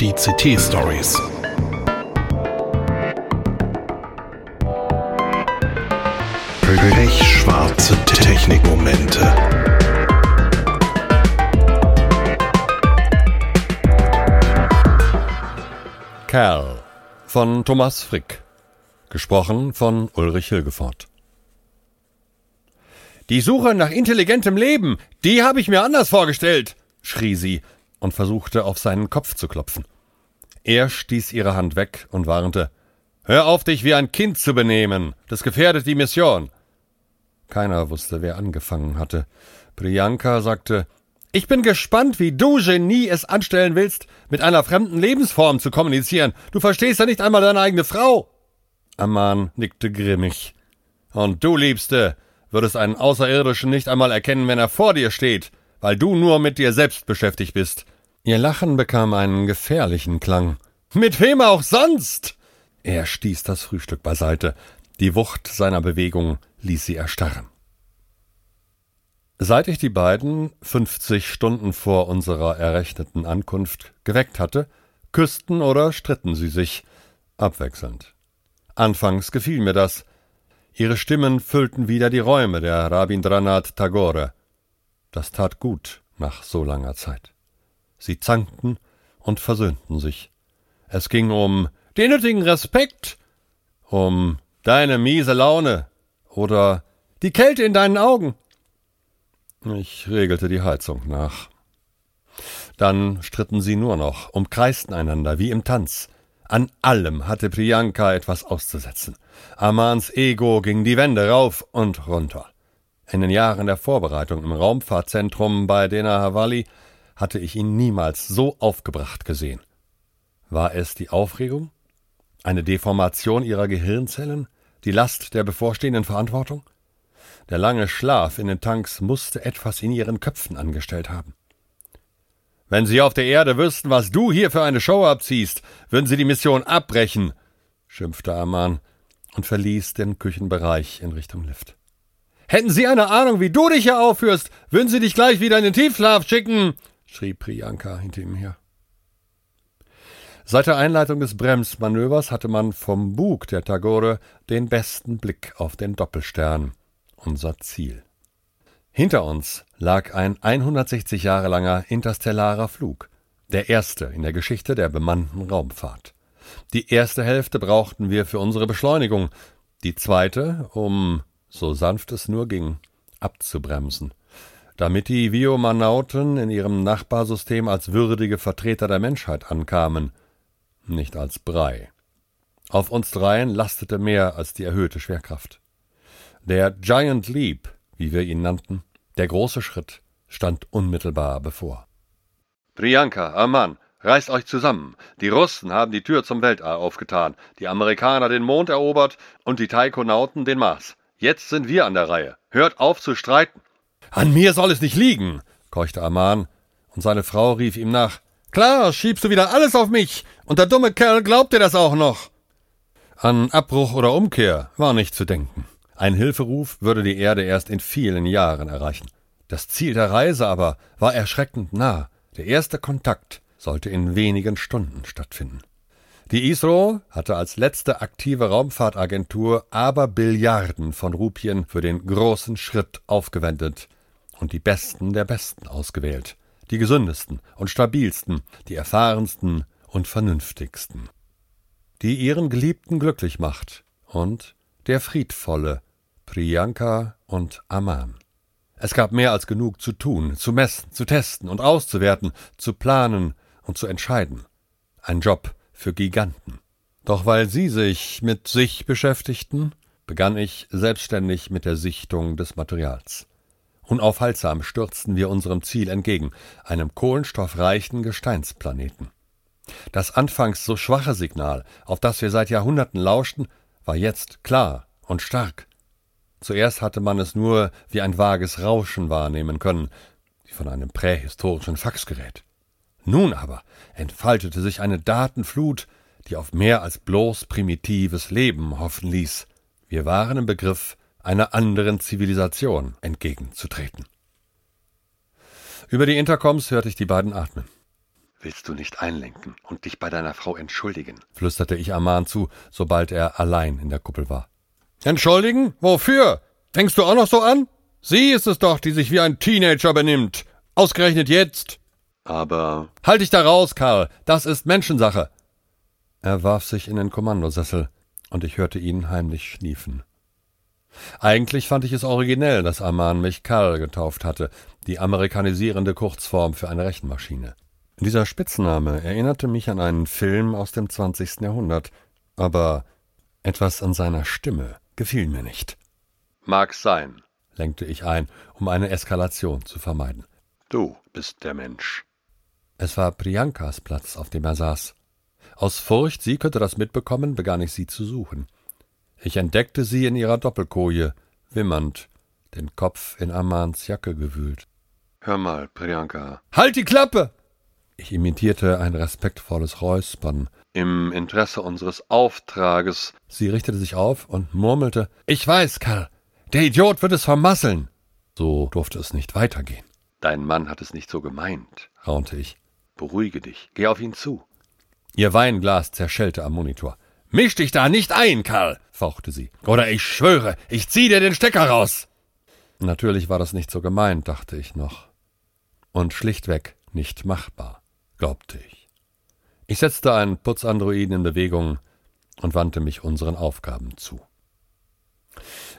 Die CT-Stories. Pechschwarze Technikmomente. Kerl von Thomas Frick. Gesprochen von Ulrich Hilgefort. Die Suche nach intelligentem Leben, die habe ich mir anders vorgestellt, schrie sie und versuchte auf seinen Kopf zu klopfen. Er stieß ihre Hand weg und warnte Hör auf, dich wie ein Kind zu benehmen. Das gefährdet die Mission. Keiner wusste, wer angefangen hatte. Priyanka sagte Ich bin gespannt, wie du, Genie, es anstellen willst, mit einer fremden Lebensform zu kommunizieren. Du verstehst ja nicht einmal deine eigene Frau. Amman nickte grimmig. Und du, Liebste, würdest einen Außerirdischen nicht einmal erkennen, wenn er vor dir steht, weil du nur mit dir selbst beschäftigt bist. Ihr Lachen bekam einen gefährlichen Klang. Mit wem auch sonst? Er stieß das Frühstück beiseite. Die Wucht seiner Bewegung ließ sie erstarren. Seit ich die beiden, fünfzig Stunden vor unserer errechneten Ankunft, geweckt hatte, küssten oder stritten sie sich, abwechselnd. Anfangs gefiel mir das. Ihre Stimmen füllten wieder die Räume der Rabindranath Tagore. Das tat gut nach so langer Zeit. Sie zankten und versöhnten sich. Es ging um den nötigen Respekt, um deine miese Laune oder die Kälte in deinen Augen. Ich regelte die Heizung nach. Dann stritten sie nur noch, umkreisten einander wie im Tanz. An allem hatte Priyanka etwas auszusetzen. Amans Ego ging die Wände rauf und runter. In den Jahren der Vorbereitung im Raumfahrtzentrum bei Dena Havali hatte ich ihn niemals so aufgebracht gesehen. War es die Aufregung? Eine Deformation ihrer Gehirnzellen? Die Last der bevorstehenden Verantwortung? Der lange Schlaf in den Tanks musste etwas in ihren Köpfen angestellt haben. Wenn Sie auf der Erde wüssten, was du hier für eine Show abziehst, würden Sie die Mission abbrechen, schimpfte Aman und verließ den Küchenbereich in Richtung Lift. Hätten Sie eine Ahnung, wie du dich hier aufführst, würden Sie dich gleich wieder in den Tiefschlaf schicken, schrie Priyanka hinter ihm her. Seit der Einleitung des Bremsmanövers hatte man vom Bug der Tagore den besten Blick auf den Doppelstern, unser Ziel. Hinter uns lag ein 160 Jahre langer interstellarer Flug, der erste in der Geschichte der bemannten Raumfahrt. Die erste Hälfte brauchten wir für unsere Beschleunigung, die zweite, um, so sanft es nur ging, abzubremsen, damit die Viomanauten in ihrem Nachbarsystem als würdige Vertreter der Menschheit ankamen, nicht als Brei. Auf uns dreien lastete mehr als die erhöhte Schwerkraft. Der Giant Leap, wie wir ihn nannten, der große Schritt, stand unmittelbar bevor. Priyanka, Aman, reißt euch zusammen. Die Russen haben die Tür zum Weltall aufgetan, die Amerikaner den Mond erobert und die Taikonauten den Mars. Jetzt sind wir an der Reihe. Hört auf zu streiten. An mir soll es nicht liegen, keuchte Aman, und seine Frau rief ihm nach. Klar, schiebst du wieder alles auf mich, und der dumme Kerl glaubt dir das auch noch. An Abbruch oder Umkehr war nicht zu denken. Ein Hilferuf würde die Erde erst in vielen Jahren erreichen. Das Ziel der Reise aber war erschreckend nah. Der erste Kontakt sollte in wenigen Stunden stattfinden. Die ISRO hatte als letzte aktive Raumfahrtagentur aber Billiarden von Rupien für den großen Schritt aufgewendet und die Besten der Besten ausgewählt, die gesündesten und stabilsten, die erfahrensten und vernünftigsten, die ihren Geliebten glücklich macht und der friedvolle, Priyanka und Aman. Es gab mehr als genug zu tun, zu messen, zu testen und auszuwerten, zu planen und zu entscheiden. Ein Job für Giganten. Doch weil sie sich mit sich beschäftigten, begann ich selbstständig mit der Sichtung des Materials. Unaufhaltsam stürzten wir unserem Ziel entgegen, einem kohlenstoffreichen Gesteinsplaneten. Das anfangs so schwache Signal, auf das wir seit Jahrhunderten lauschten, war jetzt klar und stark. Zuerst hatte man es nur wie ein vages Rauschen wahrnehmen können, wie von einem prähistorischen Faxgerät. Nun aber entfaltete sich eine Datenflut, die auf mehr als bloß primitives Leben hoffen ließ. Wir waren im Begriff, einer anderen Zivilisation entgegenzutreten. Über die Intercoms hörte ich die beiden atmen. Willst du nicht einlenken und dich bei deiner Frau entschuldigen? flüsterte ich Aman zu, sobald er allein in der Kuppel war. Entschuldigen? Wofür? Fängst du auch noch so an? Sie ist es doch, die sich wie ein Teenager benimmt. Ausgerechnet jetzt. Aber. Halt dich da raus, Karl. Das ist Menschensache. Er warf sich in den Kommandosessel, und ich hörte ihn heimlich schniefen. Eigentlich fand ich es originell, dass Aman mich Karl getauft hatte, die amerikanisierende Kurzform für eine Rechenmaschine. Dieser Spitzname erinnerte mich an einen Film aus dem 20. Jahrhundert, aber etwas an seiner Stimme gefiel mir nicht. Mag sein, lenkte ich ein, um eine Eskalation zu vermeiden. Du bist der Mensch. Es war Priyankas Platz, auf dem er saß. Aus Furcht, sie könnte das mitbekommen, begann ich sie zu suchen. Ich entdeckte sie in ihrer Doppelkoje, wimmernd, den Kopf in Amans Jacke gewühlt. Hör mal, Priyanka. Halt die Klappe! Ich imitierte ein respektvolles Räuspern. Im Interesse unseres Auftrages. Sie richtete sich auf und murmelte Ich weiß, Karl. Der Idiot wird es vermasseln. So durfte es nicht weitergehen. Dein Mann hat es nicht so gemeint, raunte ich. Beruhige dich. Geh auf ihn zu. Ihr Weinglas zerschellte am Monitor. Misch dich da nicht ein, Karl, fauchte sie. Oder ich schwöre, ich zieh dir den Stecker raus. Natürlich war das nicht so gemeint, dachte ich noch. Und schlichtweg nicht machbar glaubte ich. Ich setzte einen Putzandroiden in Bewegung und wandte mich unseren Aufgaben zu.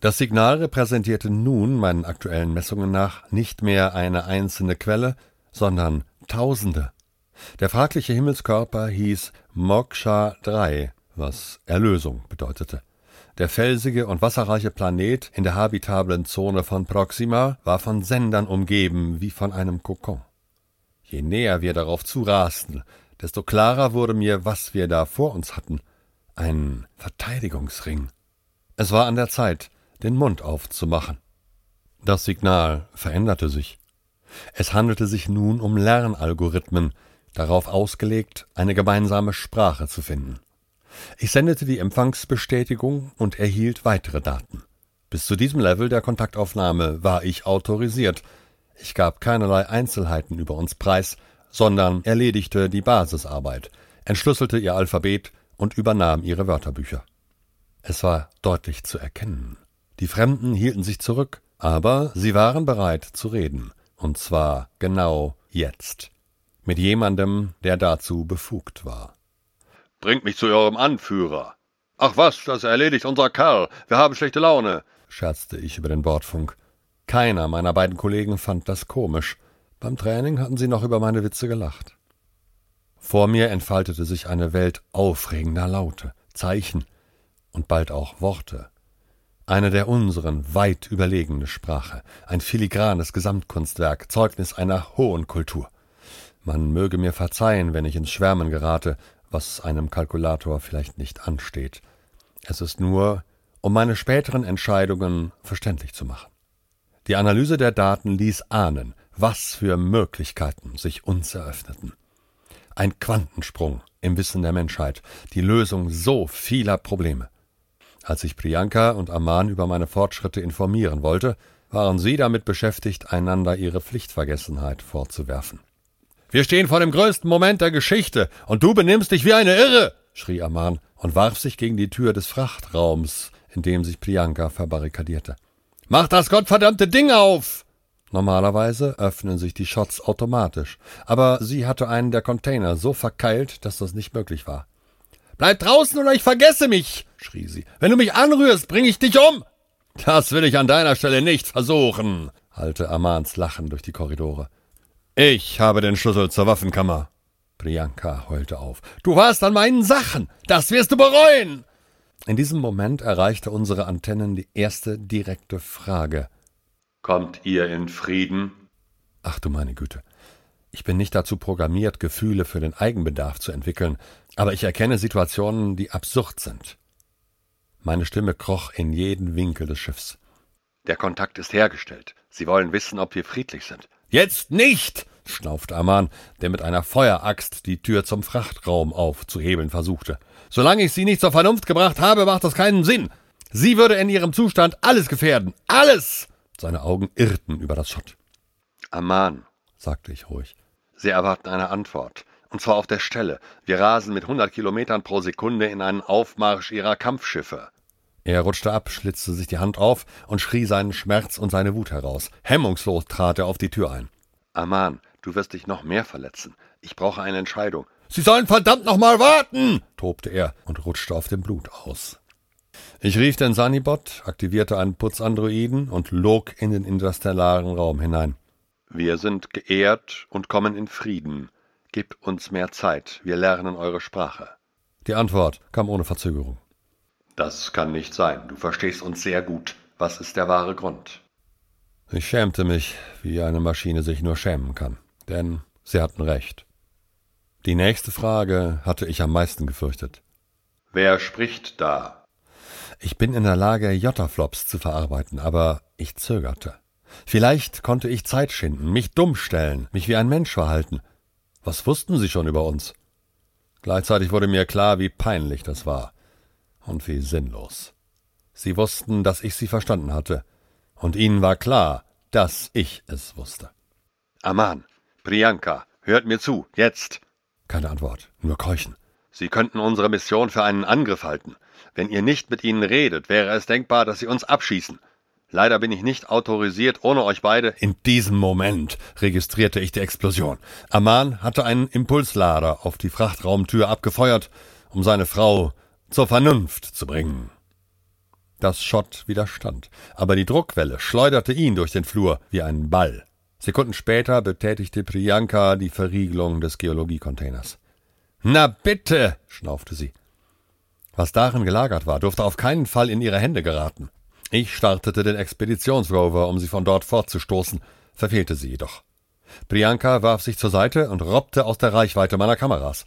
Das Signal repräsentierte nun meinen aktuellen Messungen nach nicht mehr eine einzelne Quelle, sondern Tausende. Der fragliche Himmelskörper hieß Moksha 3, was Erlösung bedeutete. Der felsige und wasserreiche Planet in der habitablen Zone von Proxima war von Sendern umgeben wie von einem Kokon. Je näher wir darauf zurasten, desto klarer wurde mir, was wir da vor uns hatten. Ein Verteidigungsring. Es war an der Zeit, den Mund aufzumachen. Das Signal veränderte sich. Es handelte sich nun um Lernalgorithmen, darauf ausgelegt, eine gemeinsame Sprache zu finden. Ich sendete die Empfangsbestätigung und erhielt weitere Daten. Bis zu diesem Level der Kontaktaufnahme war ich autorisiert, ich gab keinerlei Einzelheiten über uns preis, sondern erledigte die Basisarbeit, entschlüsselte ihr Alphabet und übernahm ihre Wörterbücher. Es war deutlich zu erkennen. Die Fremden hielten sich zurück, aber sie waren bereit zu reden, und zwar genau jetzt, mit jemandem, der dazu befugt war. Bringt mich zu eurem Anführer. Ach was, das erledigt unser Kerl. Wir haben schlechte Laune, scherzte ich über den Bordfunk. Keiner meiner beiden Kollegen fand das komisch. Beim Training hatten sie noch über meine Witze gelacht. Vor mir entfaltete sich eine Welt aufregender Laute, Zeichen und bald auch Worte. Eine der unseren weit überlegene Sprache, ein filigranes Gesamtkunstwerk, Zeugnis einer hohen Kultur. Man möge mir verzeihen, wenn ich ins Schwärmen gerate, was einem Kalkulator vielleicht nicht ansteht. Es ist nur, um meine späteren Entscheidungen verständlich zu machen. Die Analyse der Daten ließ ahnen, was für Möglichkeiten sich uns eröffneten. Ein Quantensprung im Wissen der Menschheit, die Lösung so vieler Probleme. Als ich Priyanka und Aman über meine Fortschritte informieren wollte, waren sie damit beschäftigt, einander ihre Pflichtvergessenheit vorzuwerfen. Wir stehen vor dem größten Moment der Geschichte, und du benimmst dich wie eine Irre, schrie Aman und warf sich gegen die Tür des Frachtraums, in dem sich Priyanka verbarrikadierte. Mach das gottverdammte Ding auf! Normalerweise öffnen sich die Shots automatisch, aber sie hatte einen der Container so verkeilt, dass das nicht möglich war. Bleib draußen oder ich vergesse mich, schrie sie. Wenn du mich anrührst, bring ich dich um. Das will ich an deiner Stelle nicht versuchen, hallte Amans Lachen durch die Korridore. Ich habe den Schlüssel zur Waffenkammer. Priyanka heulte auf. Du warst an meinen Sachen. Das wirst du bereuen. In diesem Moment erreichte unsere Antennen die erste direkte Frage. Kommt ihr in Frieden? Ach du meine Güte. Ich bin nicht dazu programmiert, Gefühle für den Eigenbedarf zu entwickeln, aber ich erkenne Situationen, die absurd sind. Meine Stimme kroch in jeden Winkel des Schiffs. Der Kontakt ist hergestellt. Sie wollen wissen, ob wir friedlich sind. Jetzt nicht! schnaufte Aman, der mit einer Feueraxt die Tür zum Frachtraum aufzuhebeln versuchte. Solange ich sie nicht zur Vernunft gebracht habe, macht das keinen Sinn. Sie würde in ihrem Zustand alles gefährden. Alles! Seine Augen irrten über das Schott. Aman, sagte ich ruhig. Sie erwarten eine Antwort. und zwar auf der Stelle. Wir rasen mit 100 Kilometern pro Sekunde in einen Aufmarsch ihrer Kampfschiffe. Er rutschte ab, schlitzte sich die Hand auf und schrie seinen Schmerz und seine Wut heraus. Hemmungslos trat er auf die Tür ein. Aman, du wirst dich noch mehr verletzen. Ich brauche eine Entscheidung. Sie sollen verdammt noch mal warten, tobte er und rutschte auf dem Blut aus. Ich rief den Sanibot, aktivierte einen Putzandroiden und log in den interstellaren Raum hinein. Wir sind geehrt und kommen in Frieden. Gib uns mehr Zeit, wir lernen eure Sprache. Die Antwort kam ohne Verzögerung. Das kann nicht sein. Du verstehst uns sehr gut. Was ist der wahre Grund? Ich schämte mich, wie eine Maschine sich nur schämen kann. Denn sie hatten recht. Die nächste Frage hatte ich am meisten gefürchtet. Wer spricht da? Ich bin in der Lage, Jottaflops zu verarbeiten, aber ich zögerte. Vielleicht konnte ich Zeit schinden, mich dumm stellen, mich wie ein Mensch verhalten. Was wussten sie schon über uns? Gleichzeitig wurde mir klar, wie peinlich das war und wie sinnlos. Sie wussten, dass ich sie verstanden hatte, und ihnen war klar, dass ich es wusste. Aman, Priyanka, hört mir zu, jetzt. Keine Antwort, nur Keuchen. Sie könnten unsere Mission für einen Angriff halten. Wenn ihr nicht mit ihnen redet, wäre es denkbar, dass sie uns abschießen. Leider bin ich nicht autorisiert, ohne euch beide. In diesem Moment registrierte ich die Explosion. Aman hatte einen Impulslader auf die Frachtraumtür abgefeuert, um seine Frau zur Vernunft zu bringen. Das Schott widerstand, aber die Druckwelle schleuderte ihn durch den Flur wie ein Ball. Sekunden später betätigte Priyanka die Verriegelung des Geologiecontainers. Na bitte, schnaufte sie. Was darin gelagert war, durfte auf keinen Fall in ihre Hände geraten. Ich startete den Expeditionsrover, um sie von dort fortzustoßen, verfehlte sie jedoch. Priyanka warf sich zur Seite und robbte aus der Reichweite meiner Kameras.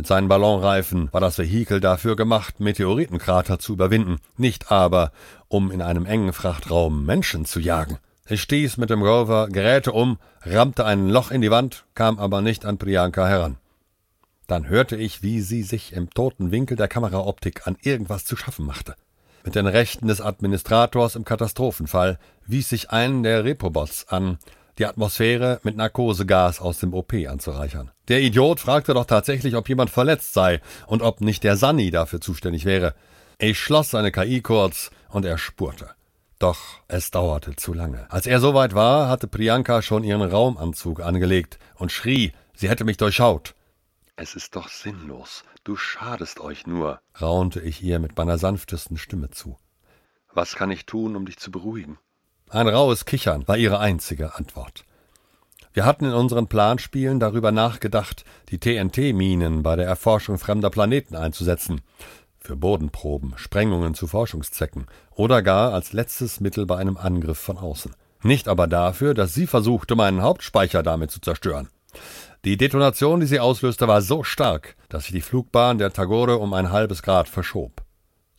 Mit seinen Ballonreifen war das Vehikel dafür gemacht, Meteoritenkrater zu überwinden, nicht aber, um in einem engen Frachtraum Menschen zu jagen. Ich stieß mit dem Rover Geräte um, rammte ein Loch in die Wand, kam aber nicht an Priyanka heran. Dann hörte ich, wie sie sich im toten Winkel der Kameraoptik an irgendwas zu schaffen machte. Mit den Rechten des Administrators im Katastrophenfall wies sich einen der Repobots an, die Atmosphäre mit Narkosegas aus dem OP anzureichern. Der Idiot fragte doch tatsächlich, ob jemand verletzt sei und ob nicht der Sunny dafür zuständig wäre. Ich schloss seine KI kurz und er spurte. Doch es dauerte zu lange. Als er soweit war, hatte Priyanka schon ihren Raumanzug angelegt und schrie, sie hätte mich durchschaut. Es ist doch sinnlos. Du schadest euch nur, raunte ich ihr mit meiner sanftesten Stimme zu. Was kann ich tun, um dich zu beruhigen? Ein rauhes Kichern war ihre einzige Antwort. Wir hatten in unseren Planspielen darüber nachgedacht, die TNT-Minen bei der Erforschung fremder Planeten einzusetzen für Bodenproben, Sprengungen zu Forschungszwecken oder gar als letztes Mittel bei einem Angriff von außen. Nicht aber dafür, dass sie versuchte, meinen Hauptspeicher damit zu zerstören. Die Detonation, die sie auslöste, war so stark, dass ich die Flugbahn der Tagore um ein halbes Grad verschob.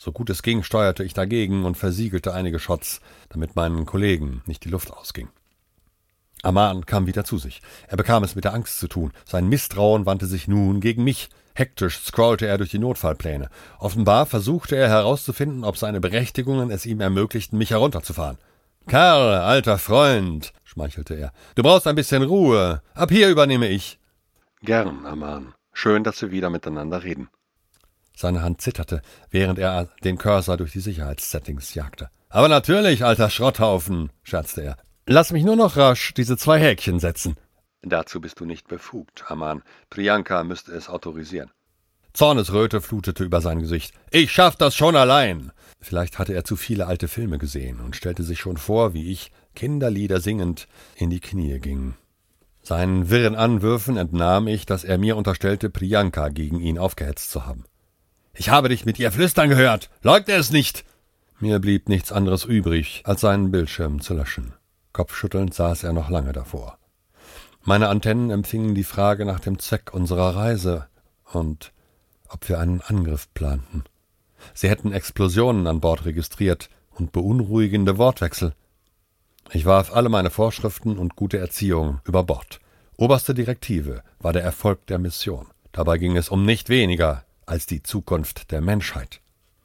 So gut es ging, steuerte ich dagegen und versiegelte einige Shots, damit meinen Kollegen nicht die Luft ausging. Aman kam wieder zu sich. Er bekam es mit der Angst zu tun. Sein Misstrauen wandte sich nun gegen mich. Hektisch scrollte er durch die Notfallpläne. Offenbar versuchte er herauszufinden, ob seine Berechtigungen es ihm ermöglichten, mich herunterzufahren. Karl, alter Freund, schmeichelte er, du brauchst ein bisschen Ruhe. Ab hier übernehme ich. Gern, Aman. Schön, dass wir wieder miteinander reden. Seine Hand zitterte, während er den Cursor durch die Sicherheitssettings jagte. Aber natürlich, alter Schrotthaufen, scherzte er. Lass mich nur noch rasch diese zwei Häkchen setzen. Dazu bist du nicht befugt, Aman. Priyanka müsste es autorisieren. Zornesröte flutete über sein Gesicht. Ich schaff das schon allein. Vielleicht hatte er zu viele alte Filme gesehen und stellte sich schon vor, wie ich, Kinderlieder singend, in die Knie ging. Seinen wirren Anwürfen entnahm ich, dass er mir unterstellte, Priyanka gegen ihn aufgehetzt zu haben. Ich habe dich mit ihr flüstern gehört. Leugne es nicht. Mir blieb nichts anderes übrig, als seinen Bildschirm zu löschen. Kopfschüttelnd saß er noch lange davor. Meine Antennen empfingen die Frage nach dem Zweck unserer Reise und ob wir einen Angriff planten. Sie hätten Explosionen an Bord registriert und beunruhigende Wortwechsel. Ich warf alle meine Vorschriften und gute Erziehung über Bord. Oberste Direktive war der Erfolg der Mission. Dabei ging es um nicht weniger als die Zukunft der Menschheit.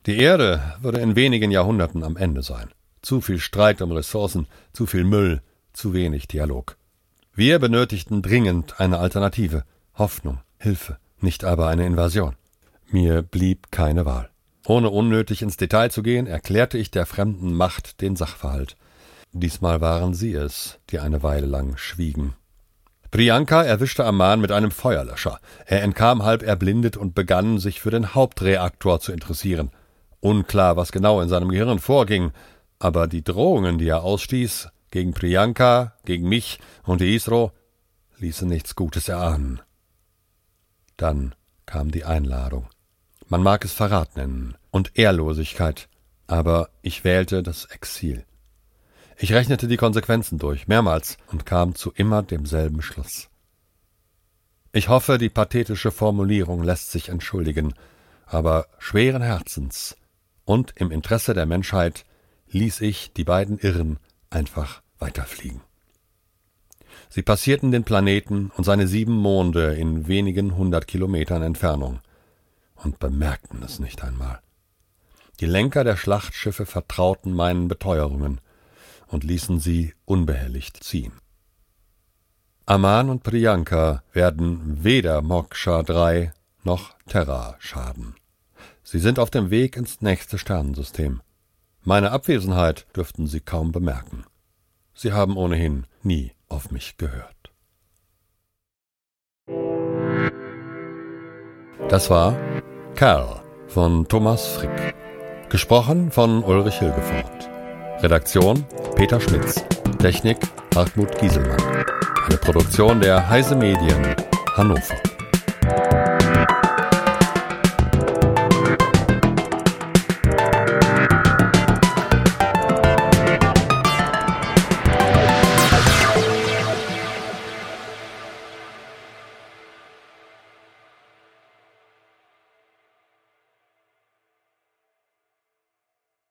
Die Erde würde in wenigen Jahrhunderten am Ende sein. Zu viel Streit um Ressourcen, zu viel Müll, zu wenig Dialog. Wir benötigten dringend eine Alternative, Hoffnung, Hilfe, nicht aber eine Invasion. Mir blieb keine Wahl. Ohne unnötig ins Detail zu gehen, erklärte ich der fremden Macht den Sachverhalt. Diesmal waren sie es, die eine Weile lang schwiegen. Priyanka erwischte Aman mit einem Feuerlöscher. Er entkam halb erblindet und begann, sich für den Hauptreaktor zu interessieren. Unklar, was genau in seinem Gehirn vorging, aber die Drohungen, die er ausstieß, gegen Priyanka, gegen mich und die Isro, ließen nichts Gutes erahnen. Dann kam die Einladung. Man mag es Verrat nennen und Ehrlosigkeit, aber ich wählte das Exil. Ich rechnete die Konsequenzen durch, mehrmals, und kam zu immer demselben Schluss. Ich hoffe, die pathetische Formulierung lässt sich entschuldigen, aber schweren Herzens und im Interesse der Menschheit ließ ich die beiden Irren einfach weiterfliegen. Sie passierten den Planeten und seine sieben Monde in wenigen hundert Kilometern Entfernung und bemerkten es nicht einmal. Die Lenker der Schlachtschiffe vertrauten meinen Beteuerungen und ließen sie unbehelligt ziehen. Aman und Priyanka werden weder Moksha 3 noch Terra schaden. Sie sind auf dem Weg ins nächste Sternensystem. Meine Abwesenheit dürften Sie kaum bemerken. Sie haben ohnehin nie auf mich gehört. Das war Kerl von Thomas Frick. Gesprochen von Ulrich Hilgefort. Redaktion Peter Schmitz. Technik Hartmut Gieselmann. Eine Produktion der Heise Medien Hannover.